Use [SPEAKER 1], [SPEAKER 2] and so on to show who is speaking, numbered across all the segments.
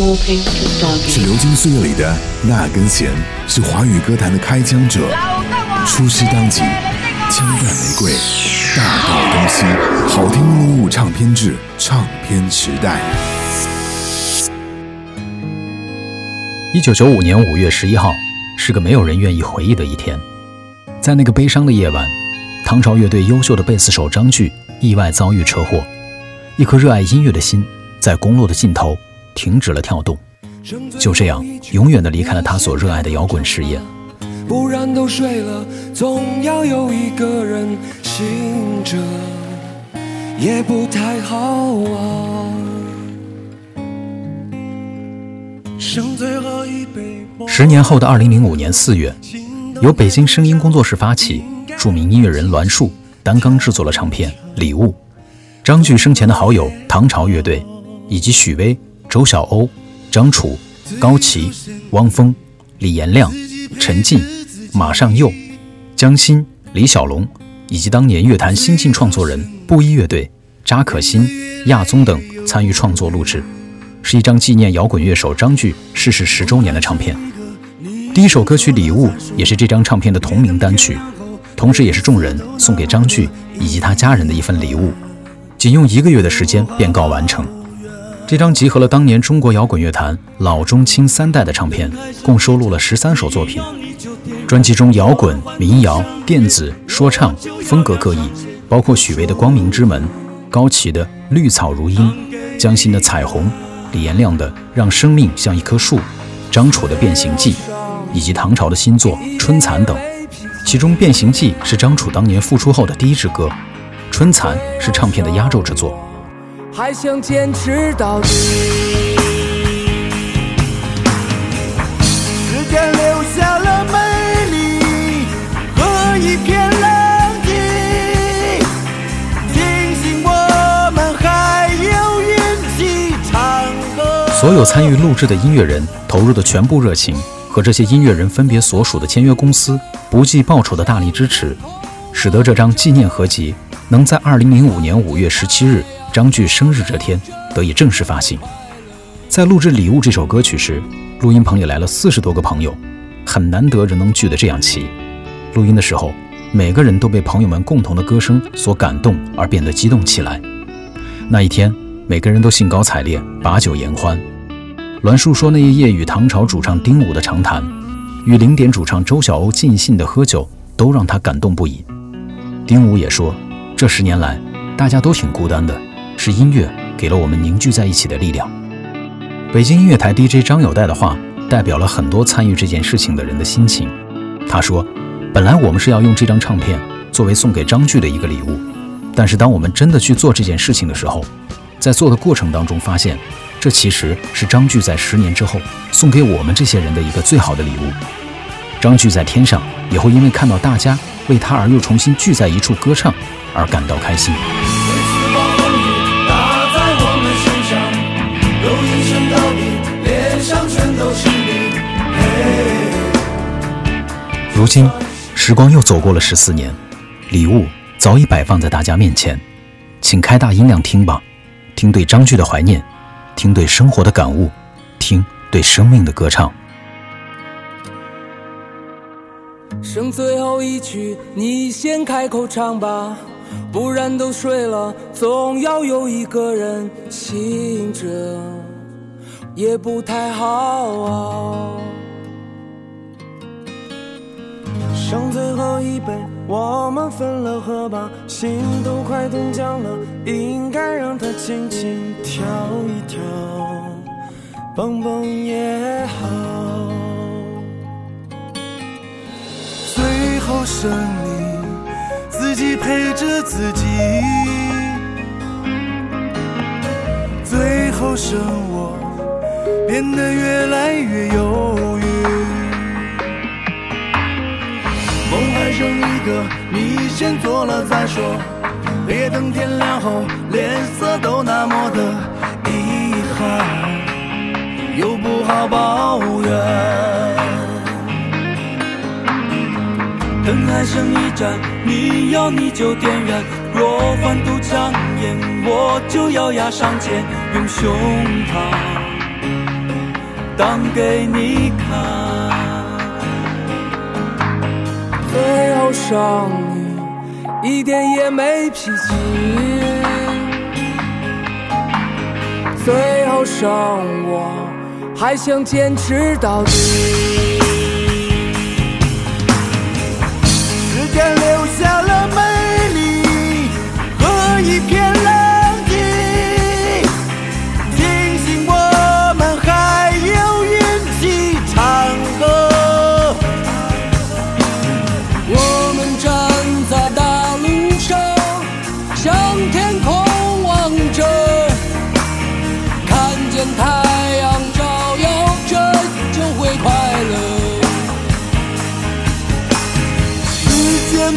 [SPEAKER 1] 是流金岁月里的那根弦，是华语歌坛的开枪者。出师当即，枪弹玫瑰，大道东西，好听录入唱片制，唱片时代。
[SPEAKER 2] 一九九五年五月十一号，是个没有人愿意回忆的一天。在那个悲伤的夜晚，唐朝乐队优秀的贝斯手张炬意外遭遇车祸，一颗热爱音乐的心在公路的尽头停止了跳动，就这样永远的离开了他所热爱的摇滚事业。
[SPEAKER 3] 不然都睡了，总要有一个人醒着，也不太好啊。
[SPEAKER 2] 十年后的二零零五年四月。由北京声音工作室发起，著名音乐人栾树担纲制作了唱片《礼物》。张炬生前的好友唐朝乐队，以及许巍、周晓鸥、张楚、高旗、汪峰、李延亮、陈进、马上佑、江欣、李小龙，以及当年乐坛新晋创作人布衣乐队、扎可欣、亚宗等参与创作录制，是一张纪念摇滚乐手张炬逝世十周年的唱片。第一首歌曲《礼物》也是这张唱片的同名单曲，同时也是众人送给张炬以及他家人的一份礼物。仅用一个月的时间便告完成。这张集合了当年中国摇滚乐坛老中青三代的唱片，共收录了十三首作品。专辑中摇滚、民谣、电子、说唱风格各异，包括许巍的《光明之门》，高旗的《绿草如茵》，江心的《彩虹》，李延亮的《让生命像一棵树》，张楚的《变形记》。以及唐朝的新作《春蚕》等，其中《变形记》是张楚当年复出后的第一支歌，《春蚕》是唱片的压轴之作。
[SPEAKER 3] 还想坚持到底。时间留下了美丽和一片狼藉，庆幸我们还有运气唱歌。
[SPEAKER 2] 所有参与录制的音乐人投入的全部热情。和这些音乐人分别所属的签约公司不计报酬的大力支持，使得这张纪念合集能在二零零五年五月十七日张炬生日这天得以正式发行。在录制《礼物》这首歌曲时，录音棚里来了四十多个朋友，很难得人能聚得这样齐。录音的时候，每个人都被朋友们共同的歌声所感动而变得激动起来。那一天，每个人都兴高采烈，把酒言欢。栾树说：“那一夜与唐朝主唱丁武的长谈，与零点主唱周晓鸥尽兴的喝酒，都让他感动不已。”丁武也说：“这十年来，大家都挺孤单的，是音乐给了我们凝聚在一起的力量。”北京音乐台 DJ 张友代的话，代表了很多参与这件事情的人的心情。他说：“本来我们是要用这张唱片作为送给张炬的一个礼物，但是当我们真的去做这件事情的时候，在做的过程当中发现。”这其实是张炬在十年之后送给我们这些人的一个最好的礼物。张炬在天上也会因为看到大家为他而又重新聚在一处歌唱而感到开心。如今，时光又走过了十四年，礼物早已摆放在大家面前，请开大音量听吧，听对张炬的怀念。听对生活的感悟，听对生命的歌唱。
[SPEAKER 3] 剩最后一曲，你先开口唱吧，不然都睡了，总要有一个人醒着，也不太好啊。剩最后一杯，我们分了喝吧，心都快冻僵了，应该让它轻轻跳一跳，蹦蹦也好。最后剩你自己陪着自己，最后剩我变得越来越有你先做了再说，别等天亮后脸色都那么的遗憾，又不好抱怨。灯还剩一盏，你要你就点燃。若换堵枪眼，我就咬牙上前，用胸膛挡给你看。上你一点也没脾气。最后剩我还想坚持到底。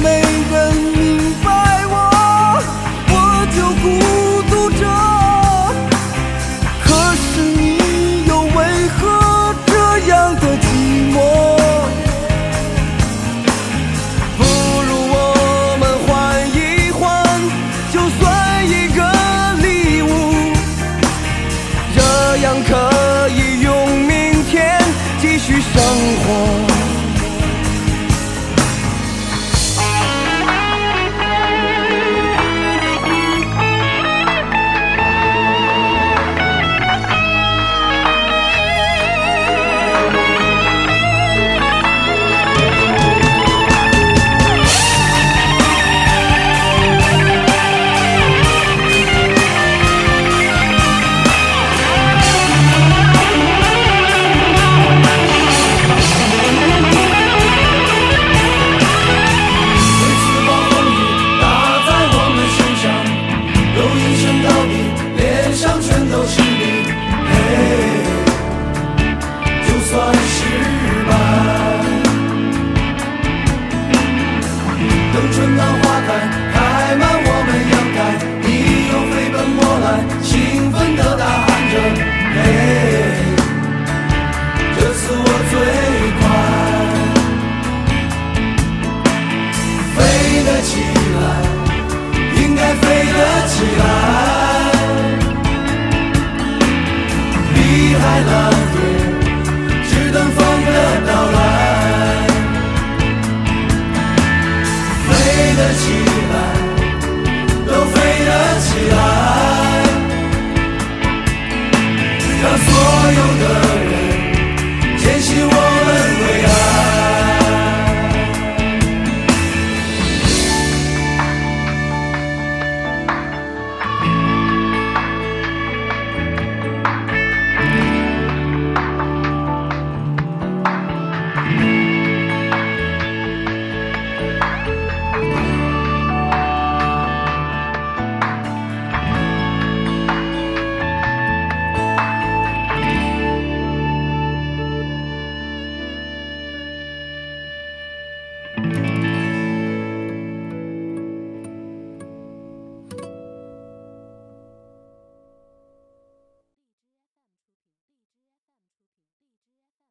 [SPEAKER 4] 没人。一
[SPEAKER 3] 声到底，脸上全都是你。嘿，就算失败，等春暖花开。I love.